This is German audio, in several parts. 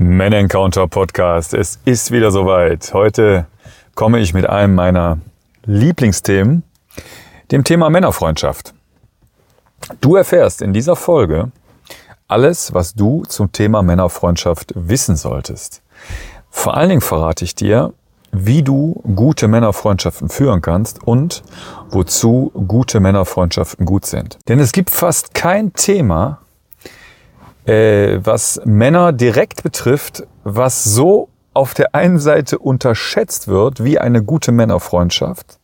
Men Encounter Podcast. Es ist wieder soweit. Heute komme ich mit einem meiner Lieblingsthemen, dem Thema Männerfreundschaft. Du erfährst in dieser Folge alles, was du zum Thema Männerfreundschaft wissen solltest. Vor allen Dingen verrate ich dir, wie du gute Männerfreundschaften führen kannst und wozu gute Männerfreundschaften gut sind. Denn es gibt fast kein Thema, äh, was Männer direkt betrifft, was so auf der einen Seite unterschätzt wird wie eine gute Männerfreundschaft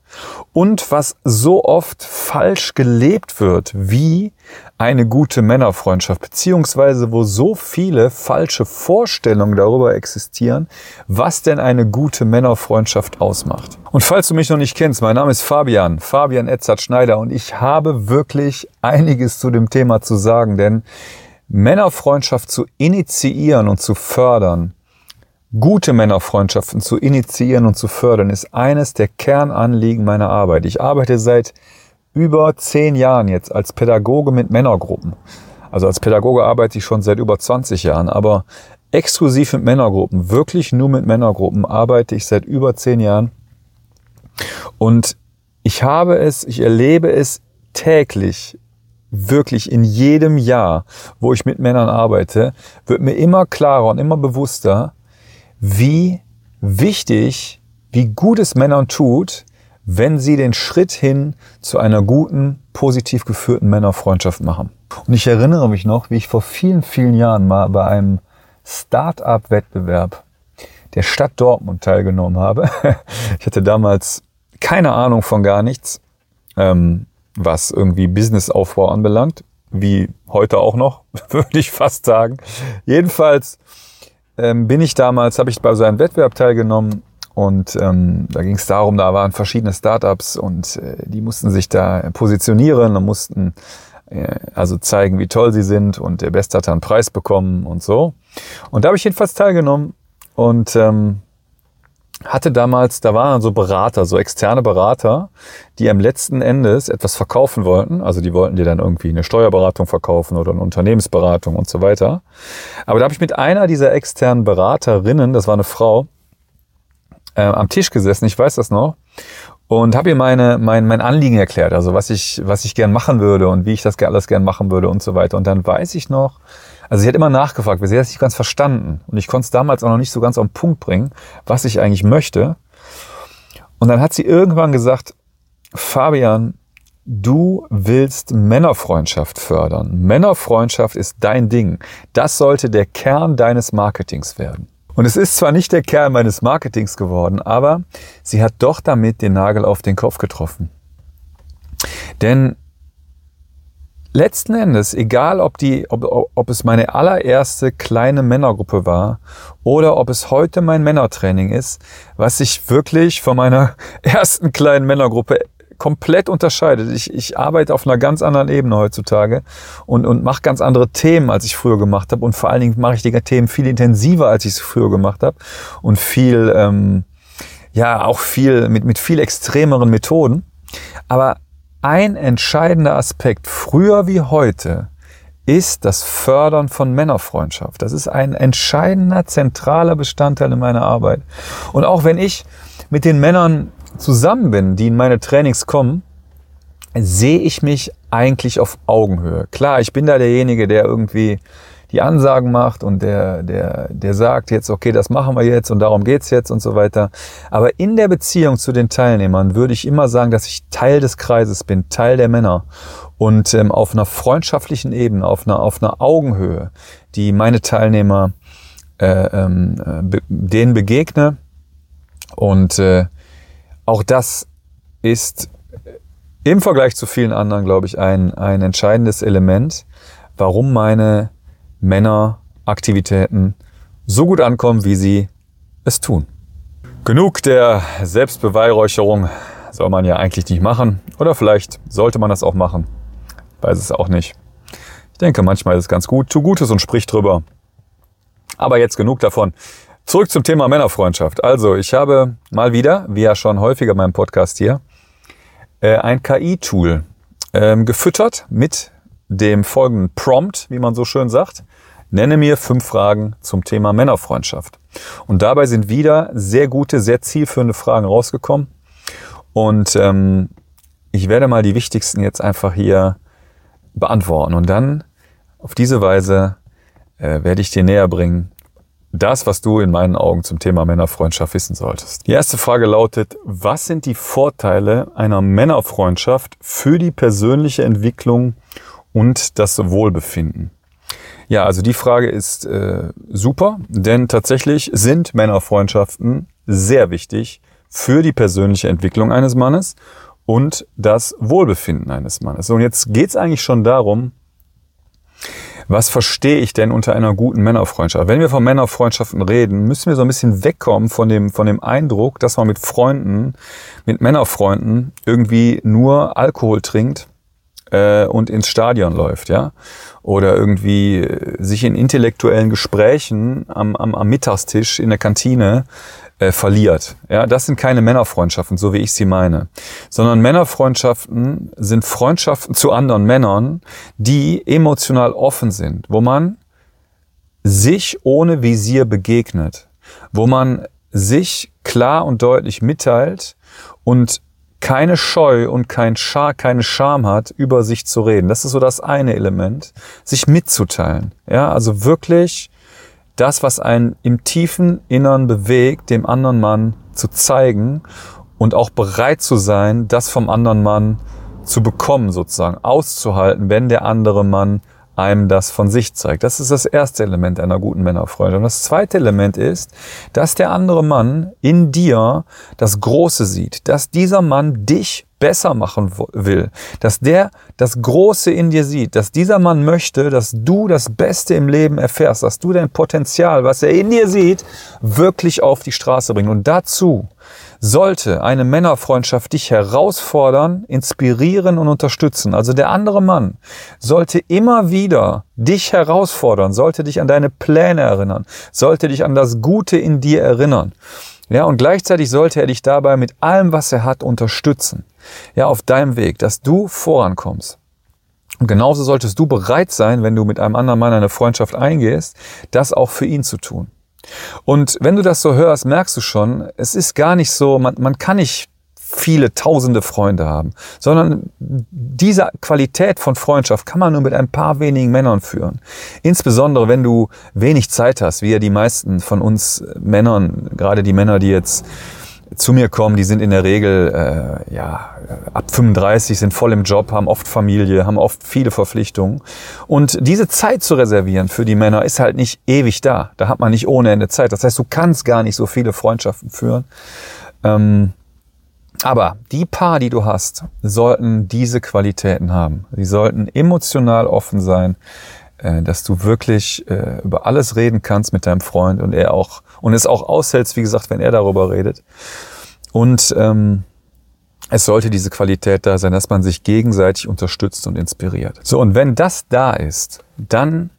und was so oft falsch gelebt wird wie eine gute Männerfreundschaft, beziehungsweise wo so viele falsche Vorstellungen darüber existieren, was denn eine gute Männerfreundschaft ausmacht. Und falls du mich noch nicht kennst, mein Name ist Fabian, Fabian Edzard Schneider und ich habe wirklich einiges zu dem Thema zu sagen, denn Männerfreundschaft zu initiieren und zu fördern, gute Männerfreundschaften zu initiieren und zu fördern, ist eines der Kernanliegen meiner Arbeit. Ich arbeite seit über zehn Jahren jetzt als Pädagoge mit Männergruppen. Also als Pädagoge arbeite ich schon seit über 20 Jahren, aber exklusiv mit Männergruppen, wirklich nur mit Männergruppen arbeite ich seit über zehn Jahren. Und ich habe es, ich erlebe es täglich wirklich in jedem Jahr, wo ich mit Männern arbeite, wird mir immer klarer und immer bewusster, wie wichtig, wie gut es Männern tut, wenn sie den Schritt hin zu einer guten, positiv geführten Männerfreundschaft machen. Und ich erinnere mich noch, wie ich vor vielen, vielen Jahren mal bei einem Start-up-Wettbewerb der Stadt Dortmund teilgenommen habe. Ich hatte damals keine Ahnung von gar nichts. Ähm, was irgendwie Businessaufbau anbelangt, wie heute auch noch, würde ich fast sagen. Jedenfalls ähm, bin ich damals, habe ich bei so einem Wettbewerb teilgenommen und ähm, da ging es darum, da waren verschiedene Startups und äh, die mussten sich da positionieren und mussten äh, also zeigen, wie toll sie sind und der Beste hat einen Preis bekommen und so. Und da habe ich jedenfalls teilgenommen und ähm, hatte damals, da waren so Berater, so externe Berater, die am letzten Endes etwas verkaufen wollten. Also die wollten dir dann irgendwie eine Steuerberatung verkaufen oder eine Unternehmensberatung und so weiter. Aber da habe ich mit einer dieser externen Beraterinnen, das war eine Frau, äh, am Tisch gesessen, ich weiß das noch, und habe ihr meine, mein, mein Anliegen erklärt, also was ich, was ich gern machen würde und wie ich das alles gern machen würde und so weiter. Und dann weiß ich noch, also sie hat immer nachgefragt, sie hat es nicht ganz verstanden. Und ich konnte es damals auch noch nicht so ganz auf den Punkt bringen, was ich eigentlich möchte. Und dann hat sie irgendwann gesagt, Fabian, du willst Männerfreundschaft fördern. Männerfreundschaft ist dein Ding. Das sollte der Kern deines Marketings werden. Und es ist zwar nicht der Kern meines Marketings geworden, aber sie hat doch damit den Nagel auf den Kopf getroffen. Denn letzten Endes, egal ob, die, ob, ob es meine allererste kleine Männergruppe war oder ob es heute mein Männertraining ist, was sich wirklich von meiner ersten kleinen Männergruppe komplett unterscheidet. Ich, ich arbeite auf einer ganz anderen Ebene heutzutage und, und mache ganz andere Themen, als ich früher gemacht habe. Und vor allen Dingen mache ich die Themen viel intensiver, als ich es früher gemacht habe. Und viel, ähm, ja, auch viel mit, mit viel extremeren Methoden. Aber ein entscheidender Aspekt, früher wie heute, ist das Fördern von Männerfreundschaft. Das ist ein entscheidender, zentraler Bestandteil in meiner Arbeit. Und auch wenn ich mit den Männern zusammen bin, die in meine Trainings kommen, sehe ich mich eigentlich auf Augenhöhe. Klar, ich bin da derjenige, der irgendwie die Ansagen macht und der, der, der sagt jetzt, okay, das machen wir jetzt und darum geht's jetzt und so weiter. Aber in der Beziehung zu den Teilnehmern würde ich immer sagen, dass ich Teil des Kreises bin, Teil der Männer und ähm, auf einer freundschaftlichen Ebene, auf einer, auf einer Augenhöhe, die meine Teilnehmer äh, ähm, äh, be denen begegne. Und äh, auch das ist im Vergleich zu vielen anderen, glaube ich, ein, ein entscheidendes Element, warum meine Männeraktivitäten so gut ankommen, wie sie es tun. Genug der Selbstbeweihräucherung soll man ja eigentlich nicht machen. Oder vielleicht sollte man das auch machen. Weiß es auch nicht. Ich denke, manchmal ist es ganz gut. Tu Gutes und sprich drüber. Aber jetzt genug davon. Zurück zum Thema Männerfreundschaft. Also, ich habe mal wieder, wie ja schon häufiger in meinem Podcast hier, äh, ein KI-Tool ähm, gefüttert mit dem folgenden Prompt, wie man so schön sagt Nenne mir fünf Fragen zum Thema Männerfreundschaft. Und dabei sind wieder sehr gute, sehr zielführende Fragen rausgekommen. Und ähm, ich werde mal die wichtigsten jetzt einfach hier beantworten. Und dann auf diese Weise äh, werde ich dir näher bringen, das, was du in meinen Augen zum Thema Männerfreundschaft wissen solltest. Die erste Frage lautet, was sind die Vorteile einer Männerfreundschaft für die persönliche Entwicklung und das Wohlbefinden? Ja, also die Frage ist äh, super, denn tatsächlich sind Männerfreundschaften sehr wichtig für die persönliche Entwicklung eines Mannes und das Wohlbefinden eines Mannes. Und jetzt geht's eigentlich schon darum, was verstehe ich denn unter einer guten Männerfreundschaft? Wenn wir von Männerfreundschaften reden, müssen wir so ein bisschen wegkommen von dem, von dem Eindruck, dass man mit Freunden, mit Männerfreunden irgendwie nur Alkohol trinkt äh, und ins Stadion läuft, ja. Oder irgendwie äh, sich in intellektuellen Gesprächen am, am, am Mittagstisch in der Kantine äh, verliert. Ja, das sind keine Männerfreundschaften, so wie ich sie meine, sondern Männerfreundschaften sind Freundschaften zu anderen Männern, die emotional offen sind, wo man sich ohne Visier begegnet, wo man sich klar und deutlich mitteilt und keine Scheu und kein Schar, keine Scham hat, über sich zu reden. Das ist so das eine Element, sich mitzuteilen. Ja, also wirklich das, was einen im tiefen Innern bewegt, dem anderen Mann zu zeigen und auch bereit zu sein, das vom anderen Mann zu bekommen, sozusagen auszuhalten, wenn der andere Mann einem das von sich zeigt. Das ist das erste Element einer guten Männerfreundschaft. Und das zweite Element ist, dass der andere Mann in dir das Große sieht, dass dieser Mann dich besser machen will, dass der das Große in dir sieht, dass dieser Mann möchte, dass du das Beste im Leben erfährst, dass du dein Potenzial, was er in dir sieht, wirklich auf die Straße bringst. Und dazu sollte eine Männerfreundschaft dich herausfordern, inspirieren und unterstützen. Also der andere Mann sollte immer wieder dich herausfordern, sollte dich an deine Pläne erinnern, sollte dich an das Gute in dir erinnern. Ja, und gleichzeitig sollte er dich dabei mit allem, was er hat, unterstützen. Ja, auf deinem Weg, dass du vorankommst. Und genauso solltest du bereit sein, wenn du mit einem anderen Mann eine Freundschaft eingehst, das auch für ihn zu tun. Und wenn du das so hörst, merkst du schon, es ist gar nicht so, man, man kann nicht viele tausende Freunde haben, sondern diese Qualität von Freundschaft kann man nur mit ein paar wenigen Männern führen. Insbesondere wenn du wenig Zeit hast, wie ja die meisten von uns Männern, gerade die Männer, die jetzt zu mir kommen, die sind in der Regel äh, ja ab 35, sind voll im Job, haben oft Familie, haben oft viele Verpflichtungen. Und diese Zeit zu reservieren für die Männer ist halt nicht ewig da. Da hat man nicht ohne Ende Zeit. Das heißt, du kannst gar nicht so viele Freundschaften führen. Ähm, aber die Paar, die du hast, sollten diese Qualitäten haben. Sie sollten emotional offen sein, dass du wirklich äh, über alles reden kannst mit deinem Freund und er auch und es auch aushältst, wie gesagt, wenn er darüber redet. Und ähm, es sollte diese Qualität da sein, dass man sich gegenseitig unterstützt und inspiriert. So, und wenn das da ist, dann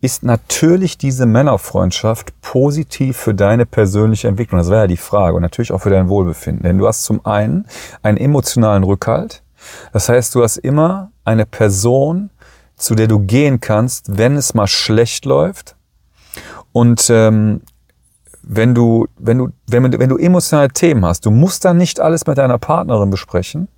ist natürlich diese Männerfreundschaft positiv für deine persönliche Entwicklung. Das wäre ja die Frage und natürlich auch für dein Wohlbefinden. Denn du hast zum einen einen emotionalen Rückhalt. Das heißt, du hast immer eine Person, zu der du gehen kannst, wenn es mal schlecht läuft. Und ähm, wenn du, wenn du, wenn, wenn du emotionale Themen hast, du musst dann nicht alles mit deiner Partnerin besprechen,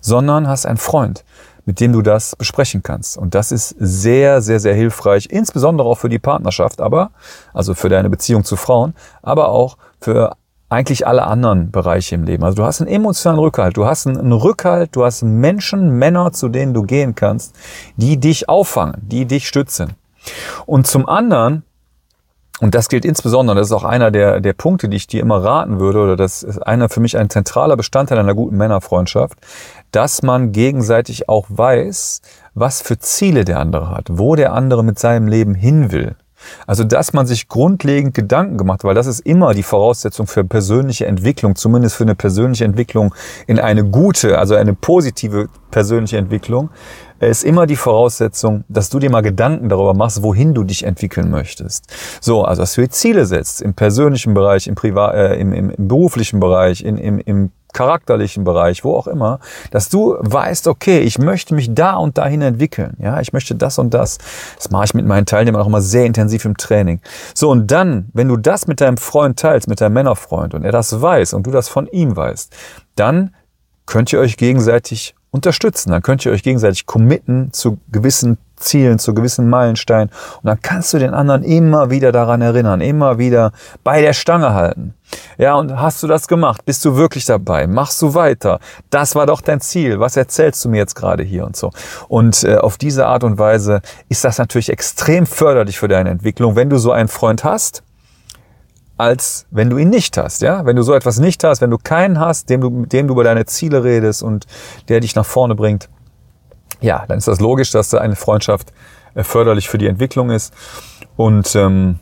sondern hast einen Freund, mit dem du das besprechen kannst. Und das ist sehr, sehr, sehr hilfreich, insbesondere auch für die Partnerschaft, aber, also für deine Beziehung zu Frauen, aber auch für eigentlich alle anderen Bereiche im Leben. Also du hast einen emotionalen Rückhalt, du hast einen Rückhalt, du hast Menschen, Männer, zu denen du gehen kannst, die dich auffangen, die dich stützen. Und zum anderen und das gilt insbesondere, das ist auch einer der, der Punkte, die ich dir immer raten würde, oder das ist einer für mich ein zentraler Bestandteil einer guten Männerfreundschaft, dass man gegenseitig auch weiß, was für Ziele der andere hat, wo der andere mit seinem Leben hin will. Also, dass man sich grundlegend Gedanken gemacht, weil das ist immer die Voraussetzung für persönliche Entwicklung, zumindest für eine persönliche Entwicklung in eine gute, also eine positive persönliche Entwicklung, ist immer die Voraussetzung, dass du dir mal Gedanken darüber machst, wohin du dich entwickeln möchtest. So, also dass du dir Ziele setzt im persönlichen Bereich, im, Privat, äh, im, im, im beruflichen Bereich, in, im, im charakterlichen Bereich, wo auch immer, dass du weißt, okay, ich möchte mich da und dahin entwickeln. Ja, ich möchte das und das. Das mache ich mit meinen Teilnehmern auch immer sehr intensiv im Training. So, und dann, wenn du das mit deinem Freund teilst, mit deinem Männerfreund und er das weiß und du das von ihm weißt, dann könnt ihr euch gegenseitig unterstützen. Dann könnt ihr euch gegenseitig committen zu gewissen Zielen, zu gewissen Meilensteinen. Und dann kannst du den anderen immer wieder daran erinnern, immer wieder bei der Stange halten. Ja, und hast du das gemacht? Bist du wirklich dabei? Machst du weiter? Das war doch dein Ziel. Was erzählst du mir jetzt gerade hier und so? Und äh, auf diese Art und Weise ist das natürlich extrem förderlich für deine Entwicklung, wenn du so einen Freund hast, als wenn du ihn nicht hast. Ja, wenn du so etwas nicht hast, wenn du keinen hast, dem du, mit dem du über deine Ziele redest und der dich nach vorne bringt, ja, dann ist das logisch, dass da eine Freundschaft äh, förderlich für die Entwicklung ist und ähm,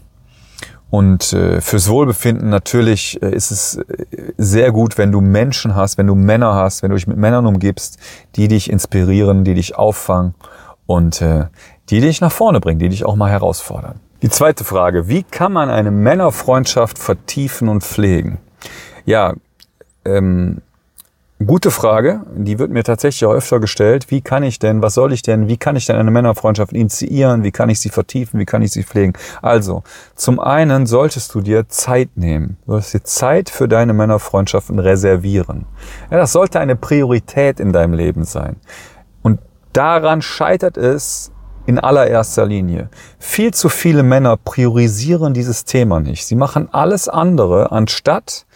und äh, fürs Wohlbefinden natürlich äh, ist es äh, sehr gut, wenn du Menschen hast, wenn du Männer hast, wenn du dich mit Männern umgibst, die dich inspirieren, die dich auffangen und äh, die dich nach vorne bringen, die dich auch mal herausfordern. Die zweite Frage, wie kann man eine Männerfreundschaft vertiefen und pflegen? Ja, ähm, gute Frage, die wird mir tatsächlich auch öfter gestellt. Wie kann ich denn, was soll ich denn, wie kann ich denn eine Männerfreundschaft initiieren, wie kann ich sie vertiefen, wie kann ich sie pflegen? Also, zum einen solltest du dir Zeit nehmen, du solltest dir Zeit für deine Männerfreundschaften reservieren. Ja, das sollte eine Priorität in deinem Leben sein. Und daran scheitert es, in allererster Linie. Viel zu viele Männer priorisieren dieses Thema nicht. Sie machen alles andere, anstatt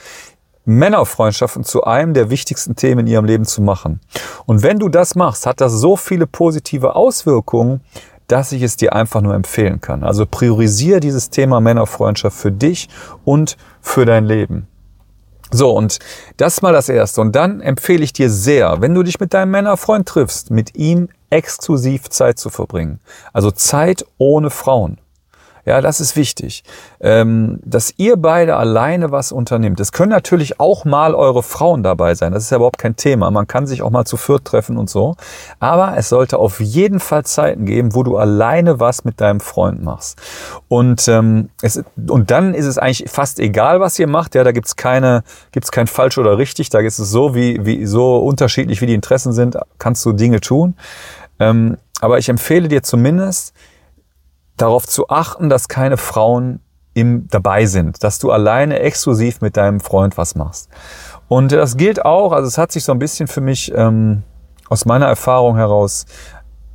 Männerfreundschaften zu einem der wichtigsten Themen in ihrem Leben zu machen. Und wenn du das machst, hat das so viele positive Auswirkungen, dass ich es dir einfach nur empfehlen kann. Also priorisiere dieses Thema Männerfreundschaft für dich und für dein Leben. So, und das mal das Erste. Und dann empfehle ich dir sehr, wenn du dich mit deinem Männerfreund triffst, mit ihm exklusiv Zeit zu verbringen. Also Zeit ohne Frauen. Ja, das ist wichtig, ähm, dass ihr beide alleine was unternimmt. Es können natürlich auch mal eure Frauen dabei sein. Das ist ja überhaupt kein Thema. Man kann sich auch mal zu viert treffen und so. Aber es sollte auf jeden Fall Zeiten geben, wo du alleine was mit deinem Freund machst. Und ähm, es, und dann ist es eigentlich fast egal, was ihr macht. Ja, da gibt's keine, gibt's kein falsch oder richtig. Da ist es so wie wie so unterschiedlich wie die Interessen sind, kannst du Dinge tun. Ähm, aber ich empfehle dir zumindest darauf zu achten, dass keine Frauen im, dabei sind, dass du alleine exklusiv mit deinem Freund was machst. Und das gilt auch, also es hat sich so ein bisschen für mich ähm, aus meiner Erfahrung heraus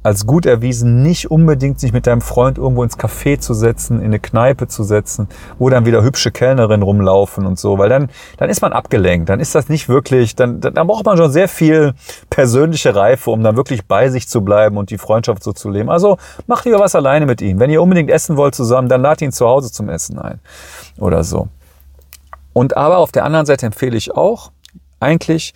als gut erwiesen, nicht unbedingt sich mit deinem Freund irgendwo ins Café zu setzen, in eine Kneipe zu setzen, wo dann wieder hübsche Kellnerinnen rumlaufen und so, weil dann, dann ist man abgelenkt, dann ist das nicht wirklich, dann, dann braucht man schon sehr viel persönliche Reife, um dann wirklich bei sich zu bleiben und die Freundschaft so zu leben. Also macht lieber was alleine mit ihm. Wenn ihr unbedingt essen wollt zusammen, dann lad ihn zu Hause zum Essen ein oder so. Und aber auf der anderen Seite empfehle ich auch eigentlich,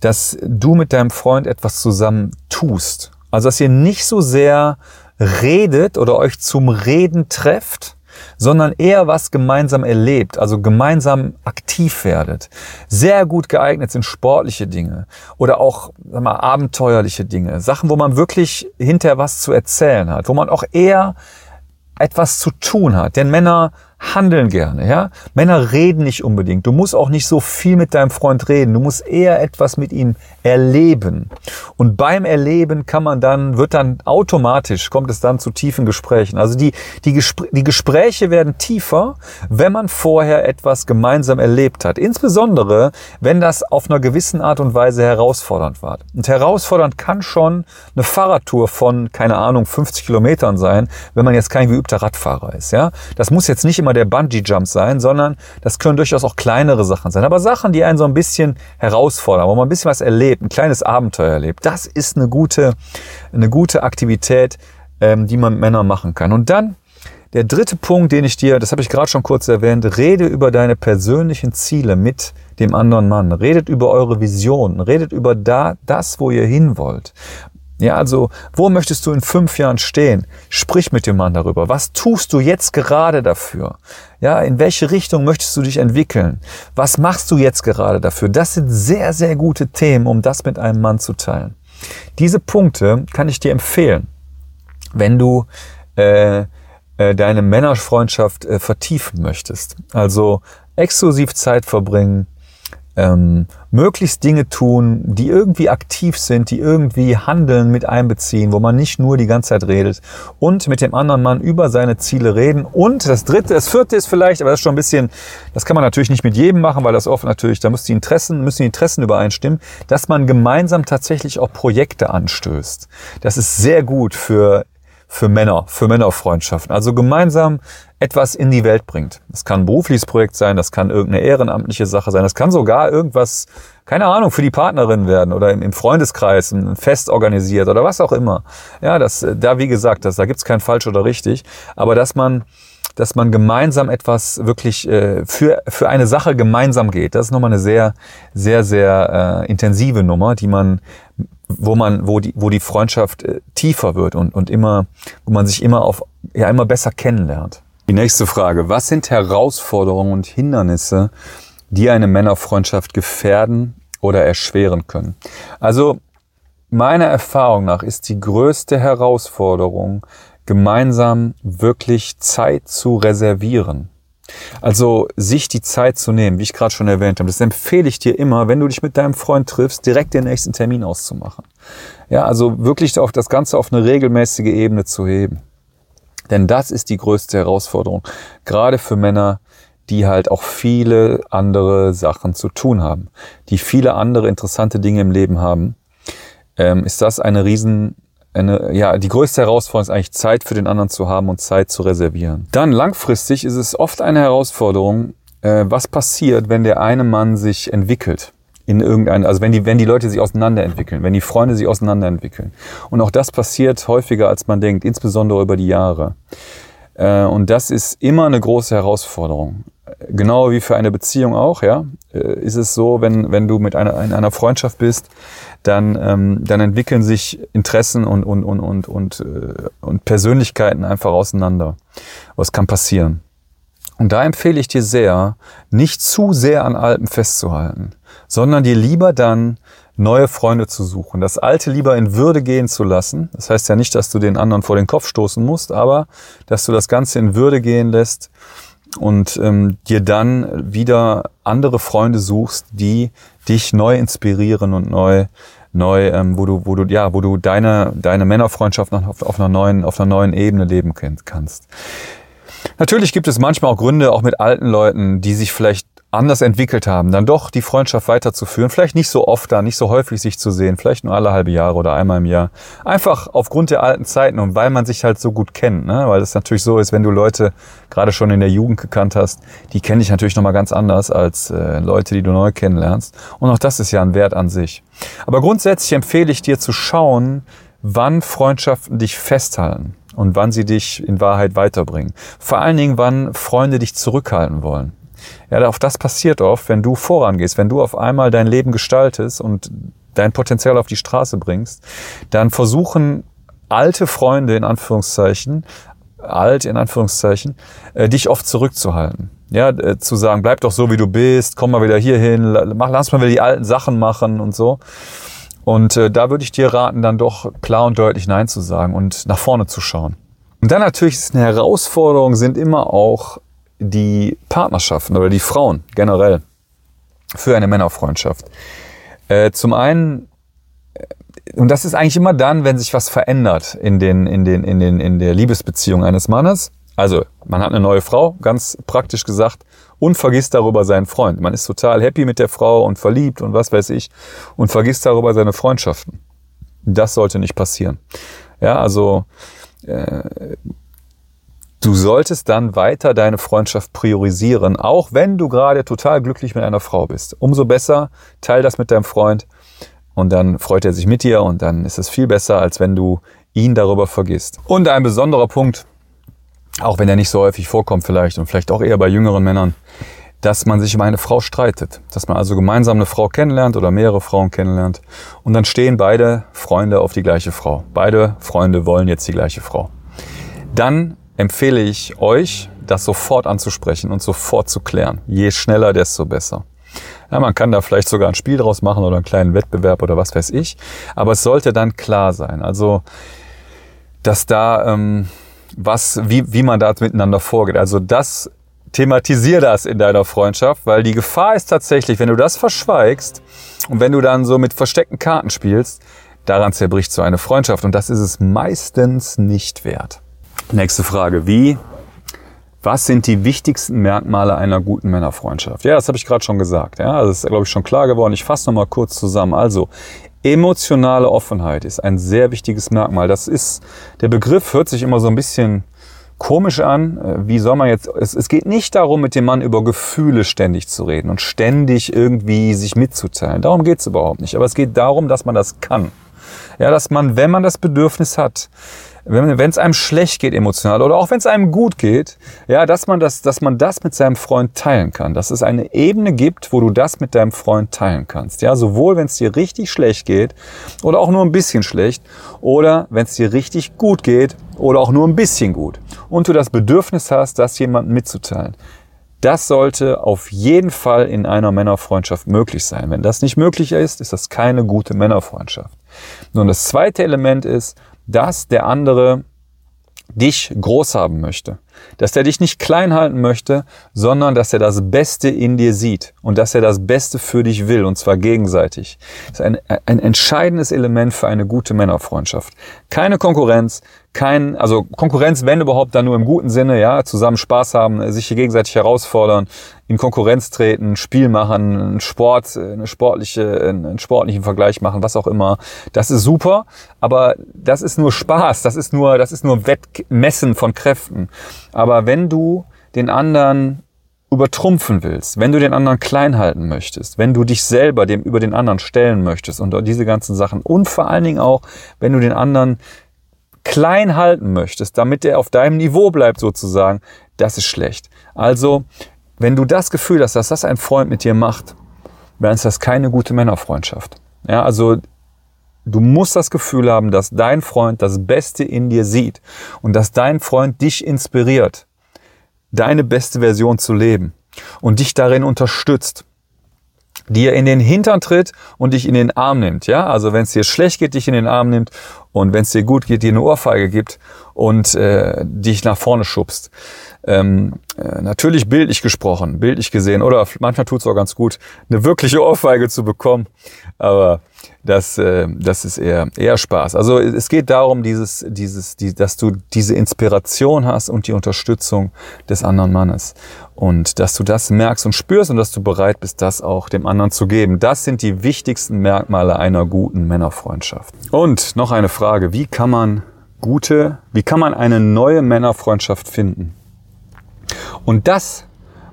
dass du mit deinem Freund etwas zusammen tust also, dass ihr nicht so sehr redet oder euch zum Reden trefft, sondern eher was gemeinsam erlebt, also gemeinsam aktiv werdet. Sehr gut geeignet sind sportliche Dinge oder auch sag mal, abenteuerliche Dinge, Sachen, wo man wirklich hinterher was zu erzählen hat, wo man auch eher etwas zu tun hat. Denn Männer handeln gerne, ja. Männer reden nicht unbedingt. Du musst auch nicht so viel mit deinem Freund reden. Du musst eher etwas mit ihm erleben. Und beim Erleben kann man dann, wird dann automatisch, kommt es dann zu tiefen Gesprächen. Also die, die, Gespr die Gespräche werden tiefer, wenn man vorher etwas gemeinsam erlebt hat. Insbesondere, wenn das auf einer gewissen Art und Weise herausfordernd war. Und herausfordernd kann schon eine Fahrradtour von, keine Ahnung, 50 Kilometern sein, wenn man jetzt kein geübter Radfahrer ist, ja. Das muss jetzt nicht immer immer der Bungee-Jump sein, sondern das können durchaus auch kleinere Sachen sein. Aber Sachen, die einen so ein bisschen herausfordern, wo man ein bisschen was erlebt, ein kleines Abenteuer erlebt, das ist eine gute, eine gute Aktivität, ähm, die man mit Männern machen kann. Und dann der dritte Punkt, den ich dir, das habe ich gerade schon kurz erwähnt, rede über deine persönlichen Ziele mit dem anderen Mann. Redet über eure Visionen, redet über da, das, wo ihr hin wollt. Ja, also, wo möchtest du in fünf Jahren stehen? Sprich mit dem Mann darüber. Was tust du jetzt gerade dafür? Ja, in welche Richtung möchtest du dich entwickeln? Was machst du jetzt gerade dafür? Das sind sehr, sehr gute Themen, um das mit einem Mann zu teilen. Diese Punkte kann ich dir empfehlen, wenn du äh, äh, deine Männerfreundschaft äh, vertiefen möchtest. Also exklusiv Zeit verbringen, ähm, möglichst Dinge tun, die irgendwie aktiv sind, die irgendwie Handeln mit einbeziehen, wo man nicht nur die ganze Zeit redet und mit dem anderen Mann über seine Ziele reden. Und das dritte, das vierte ist vielleicht, aber das ist schon ein bisschen, das kann man natürlich nicht mit jedem machen, weil das oft natürlich, da müssen die Interessen, müssen die Interessen übereinstimmen, dass man gemeinsam tatsächlich auch Projekte anstößt. Das ist sehr gut für für Männer, für Männerfreundschaften. Also gemeinsam etwas in die Welt bringt. Das kann ein berufliches Projekt sein, das kann irgendeine ehrenamtliche Sache sein, das kann sogar irgendwas, keine Ahnung, für die Partnerin werden oder im, Freundeskreis ein Fest organisiert oder was auch immer. Ja, das, da wie gesagt, das, da gibt's kein falsch oder richtig, aber dass man dass man gemeinsam etwas wirklich äh, für, für eine Sache gemeinsam geht. Das ist nochmal eine sehr, sehr, sehr äh, intensive Nummer, die man, wo man, wo die, wo die Freundschaft äh, tiefer wird und, und immer, wo man sich immer auf, ja, immer besser kennenlernt. Die nächste Frage. Was sind Herausforderungen und Hindernisse, die eine Männerfreundschaft gefährden oder erschweren können? Also, meiner Erfahrung nach ist die größte Herausforderung, gemeinsam wirklich Zeit zu reservieren. Also sich die Zeit zu nehmen, wie ich gerade schon erwähnt habe, das empfehle ich dir immer, wenn du dich mit deinem Freund triffst, direkt den nächsten Termin auszumachen. Ja, also wirklich auf das Ganze auf eine regelmäßige Ebene zu heben. Denn das ist die größte Herausforderung, gerade für Männer, die halt auch viele andere Sachen zu tun haben, die viele andere interessante Dinge im Leben haben, ähm, ist das eine riesen, eine, ja, die größte Herausforderung ist eigentlich Zeit für den anderen zu haben und Zeit zu reservieren. Dann langfristig ist es oft eine Herausforderung, äh, was passiert, wenn der eine Mann sich entwickelt in irgendein, also wenn die, wenn die Leute sich auseinanderentwickeln, wenn die Freunde sich auseinanderentwickeln. Und auch das passiert häufiger, als man denkt, insbesondere über die Jahre. Äh, und das ist immer eine große Herausforderung. Genau wie für eine Beziehung auch, ja, äh, ist es so, wenn, wenn du mit einer, in einer Freundschaft bist, dann, ähm, dann entwickeln sich Interessen und, und, und, und, und, äh, und Persönlichkeiten einfach auseinander. Was kann passieren? Und da empfehle ich dir sehr, nicht zu sehr an Alpen festzuhalten, sondern dir lieber dann neue Freunde zu suchen, das Alte lieber in Würde gehen zu lassen. Das heißt ja nicht, dass du den anderen vor den Kopf stoßen musst, aber dass du das Ganze in Würde gehen lässt und ähm, dir dann wieder andere Freunde suchst, die dich neu inspirieren und neu neu, ähm, wo du, wo du, ja, wo du deine, deine Männerfreundschaft auf, auf einer neuen, auf einer neuen Ebene leben kannst. Natürlich gibt es manchmal auch Gründe, auch mit alten Leuten, die sich vielleicht anders entwickelt haben, dann doch die Freundschaft weiterzuführen. Vielleicht nicht so oft da, nicht so häufig sich zu sehen, vielleicht nur alle halbe Jahre oder einmal im Jahr. Einfach aufgrund der alten Zeiten und weil man sich halt so gut kennt. Ne? Weil es natürlich so ist, wenn du Leute gerade schon in der Jugend gekannt hast, die kennen dich natürlich nochmal ganz anders als äh, Leute, die du neu kennenlernst. Und auch das ist ja ein Wert an sich. Aber grundsätzlich empfehle ich dir zu schauen, wann Freundschaften dich festhalten und wann sie dich in Wahrheit weiterbringen. Vor allen Dingen, wann Freunde dich zurückhalten wollen. Ja, auch das passiert oft, wenn du vorangehst, wenn du auf einmal dein Leben gestaltest und dein Potenzial auf die Straße bringst, dann versuchen alte Freunde in Anführungszeichen, alt in Anführungszeichen, äh, dich oft zurückzuhalten. Ja, äh, zu sagen, bleib doch so wie du bist, komm mal wieder hier hin, lass mal wieder die alten Sachen machen und so. Und äh, da würde ich dir raten, dann doch klar und deutlich Nein zu sagen und nach vorne zu schauen. Und dann natürlich ist eine Herausforderung, sind immer auch die Partnerschaften oder die Frauen generell für eine Männerfreundschaft. Äh, zum einen, äh, und das ist eigentlich immer dann, wenn sich was verändert in, den, in, den, in, den, in der Liebesbeziehung eines Mannes. Also, man hat eine neue Frau, ganz praktisch gesagt, und vergisst darüber seinen Freund. Man ist total happy mit der Frau und verliebt und was weiß ich und vergisst darüber seine Freundschaften. Das sollte nicht passieren. Ja, also äh, du solltest dann weiter deine Freundschaft priorisieren, auch wenn du gerade total glücklich mit einer Frau bist. Umso besser, teil das mit deinem Freund und dann freut er sich mit dir und dann ist es viel besser, als wenn du ihn darüber vergisst. Und ein besonderer Punkt, auch wenn er nicht so häufig vorkommt vielleicht und vielleicht auch eher bei jüngeren Männern, dass man sich um eine Frau streitet. Dass man also gemeinsam eine Frau kennenlernt oder mehrere Frauen kennenlernt und dann stehen beide Freunde auf die gleiche Frau. Beide Freunde wollen jetzt die gleiche Frau. Dann empfehle ich euch, das sofort anzusprechen und sofort zu klären. Je schneller, desto besser. Ja, man kann da vielleicht sogar ein Spiel draus machen oder einen kleinen Wettbewerb oder was weiß ich. Aber es sollte dann klar sein. Also, dass da ähm, was, wie, wie man da miteinander vorgeht. Also das thematisier das in deiner Freundschaft, weil die Gefahr ist tatsächlich, wenn du das verschweigst und wenn du dann so mit versteckten Karten spielst, daran zerbricht so eine Freundschaft und das ist es meistens nicht wert. Nächste Frage, wie was sind die wichtigsten Merkmale einer guten Männerfreundschaft? Ja, das habe ich gerade schon gesagt. Ja, das ist, glaube ich, schon klar geworden. Ich fasse nochmal kurz zusammen. Also, emotionale Offenheit ist ein sehr wichtiges Merkmal. Das ist, der Begriff hört sich immer so ein bisschen komisch an. Äh, wie soll man jetzt, es, es geht nicht darum, mit dem Mann über Gefühle ständig zu reden und ständig irgendwie sich mitzuteilen. Darum geht es überhaupt nicht. Aber es geht darum, dass man das kann. Ja, dass man, wenn man das Bedürfnis hat, wenn es einem schlecht geht emotional oder auch wenn es einem gut geht, ja, dass man das, dass man das mit seinem Freund teilen kann, dass es eine Ebene gibt, wo du das mit deinem Freund teilen kannst, ja, sowohl wenn es dir richtig schlecht geht oder auch nur ein bisschen schlecht oder wenn es dir richtig gut geht oder auch nur ein bisschen gut und du das Bedürfnis hast, das jemandem mitzuteilen. Das sollte auf jeden Fall in einer Männerfreundschaft möglich sein. Wenn das nicht möglich ist, ist das keine gute Männerfreundschaft. Nun, das zweite Element ist, dass der andere dich groß haben möchte. Dass er dich nicht klein halten möchte, sondern dass er das Beste in dir sieht und dass er das Beste für dich will, und zwar gegenseitig. Das ist ein, ein entscheidendes Element für eine gute Männerfreundschaft. Keine Konkurrenz, kein, also Konkurrenz, wenn überhaupt, dann nur im guten Sinne, ja, zusammen Spaß haben, sich hier gegenseitig herausfordern, in Konkurrenz treten, Spiel machen, einen Sport, eine sportliche, einen sportlichen Vergleich machen, was auch immer. Das ist super, aber das ist nur Spaß, das ist nur, das ist nur Wettmessen von Kräften. Aber wenn du den anderen übertrumpfen willst, wenn du den anderen klein halten möchtest, wenn du dich selber dem über den anderen stellen möchtest und diese ganzen Sachen und vor allen Dingen auch, wenn du den anderen klein halten möchtest, damit er auf deinem Niveau bleibt sozusagen, das ist schlecht. Also wenn du das Gefühl hast, dass das ein Freund mit dir macht, dann ist das keine gute Männerfreundschaft. Ja, also du musst das Gefühl haben, dass dein Freund das Beste in dir sieht und dass dein Freund dich inspiriert, deine beste Version zu leben und dich darin unterstützt dir in den Hintern tritt und dich in den Arm nimmt. Ja, also wenn es dir schlecht geht, dich in den Arm nimmt und wenn es dir gut geht, dir eine Ohrfeige gibt und äh, dich nach vorne schubst. Ähm, äh, natürlich bildlich gesprochen, bildlich gesehen oder manchmal tut es auch ganz gut, eine wirkliche Ohrfeige zu bekommen. Aber das, äh, das ist eher, eher Spaß. Also es geht darum, dieses, dieses, die, dass du diese Inspiration hast und die Unterstützung des anderen Mannes. Und dass du das merkst und spürst und dass du bereit bist, das auch dem anderen zu geben. Das sind die wichtigsten Merkmale einer guten Männerfreundschaft. Und noch eine Frage. Wie kann man gute, wie kann man eine neue Männerfreundschaft finden? Und das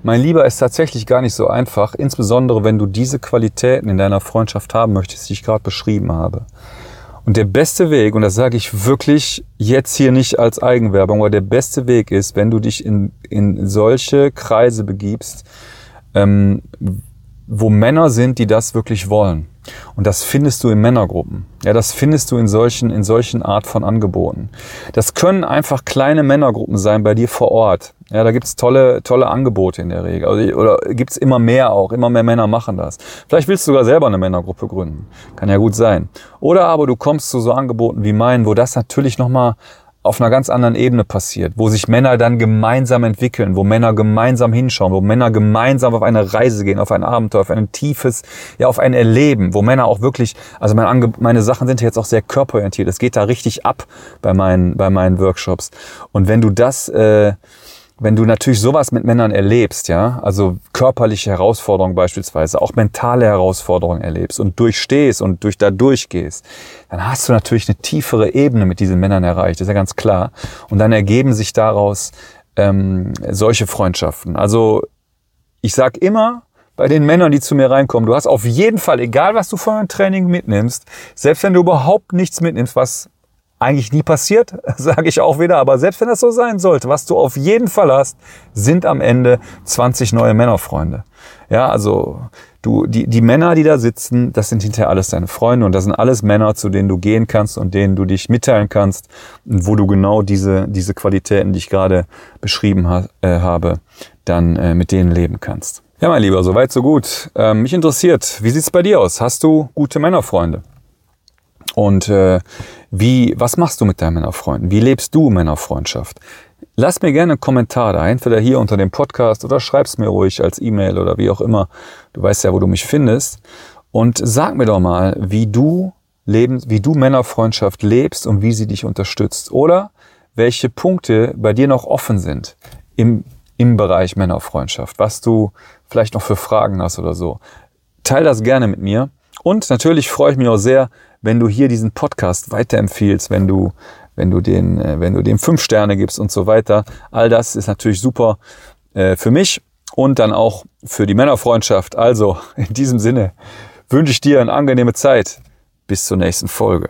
mein Lieber, ist tatsächlich gar nicht so einfach, insbesondere wenn du diese Qualitäten in deiner Freundschaft haben möchtest, die ich gerade beschrieben habe. Und der beste Weg, und das sage ich wirklich jetzt hier nicht als Eigenwerbung, aber der beste Weg ist, wenn du dich in, in solche Kreise begibst, ähm, wo Männer sind, die das wirklich wollen. Und das findest du in Männergruppen. Ja, das findest du in solchen, in solchen Art von Angeboten. Das können einfach kleine Männergruppen sein bei dir vor Ort. Ja, da gibt's tolle, tolle Angebote in der Regel. Also, oder gibt's immer mehr auch. Immer mehr Männer machen das. Vielleicht willst du sogar selber eine Männergruppe gründen. Kann ja gut sein. Oder aber du kommst zu so Angeboten wie meinen, wo das natürlich nochmal auf einer ganz anderen Ebene passiert, wo sich Männer dann gemeinsam entwickeln, wo Männer gemeinsam hinschauen, wo Männer gemeinsam auf eine Reise gehen, auf ein Abenteuer, auf ein tiefes, ja, auf ein Erleben, wo Männer auch wirklich, also meine, meine Sachen sind jetzt auch sehr körperorientiert, es geht da richtig ab bei meinen, bei meinen Workshops. Und wenn du das, äh, wenn du natürlich sowas mit Männern erlebst, ja, also körperliche Herausforderungen beispielsweise, auch mentale Herausforderungen erlebst und durchstehst und durch da durchgehst, dann hast du natürlich eine tiefere Ebene mit diesen Männern erreicht, ist ja ganz klar. Und dann ergeben sich daraus ähm, solche Freundschaften. Also ich sag immer, bei den Männern, die zu mir reinkommen, du hast auf jeden Fall, egal was du von einem Training mitnimmst, selbst wenn du überhaupt nichts mitnimmst, was eigentlich nie passiert, sage ich auch wieder. Aber selbst wenn das so sein sollte, was du auf jeden Fall hast, sind am Ende 20 neue Männerfreunde. Ja, also du, die, die Männer, die da sitzen, das sind hinterher alles deine Freunde und das sind alles Männer, zu denen du gehen kannst und denen du dich mitteilen kannst, wo du genau diese, diese Qualitäten, die ich gerade beschrieben ha äh, habe, dann äh, mit denen leben kannst. Ja, mein Lieber, soweit, so gut. Ähm, mich interessiert, wie sieht's bei dir aus? Hast du gute Männerfreunde? Und äh, wie, was machst du mit deinen Männerfreunden? Wie lebst du Männerfreundschaft? Lass mir gerne einen Kommentar da, entweder hier unter dem Podcast oder schreib's mir ruhig als E-Mail oder wie auch immer. Du weißt ja, wo du mich findest. Und sag mir doch mal, wie du Leben, wie du Männerfreundschaft lebst und wie sie dich unterstützt. Oder welche Punkte bei dir noch offen sind im, im Bereich Männerfreundschaft, was du vielleicht noch für Fragen hast oder so. Teil das gerne mit mir. Und natürlich freue ich mich auch sehr, wenn du hier diesen Podcast weiterempfiehlst, wenn du wenn du den, äh, wenn du dem fünf Sterne gibst und so weiter. All das ist natürlich super äh, für mich und dann auch für die Männerfreundschaft. Also in diesem Sinne wünsche ich dir eine angenehme Zeit. Bis zur nächsten Folge.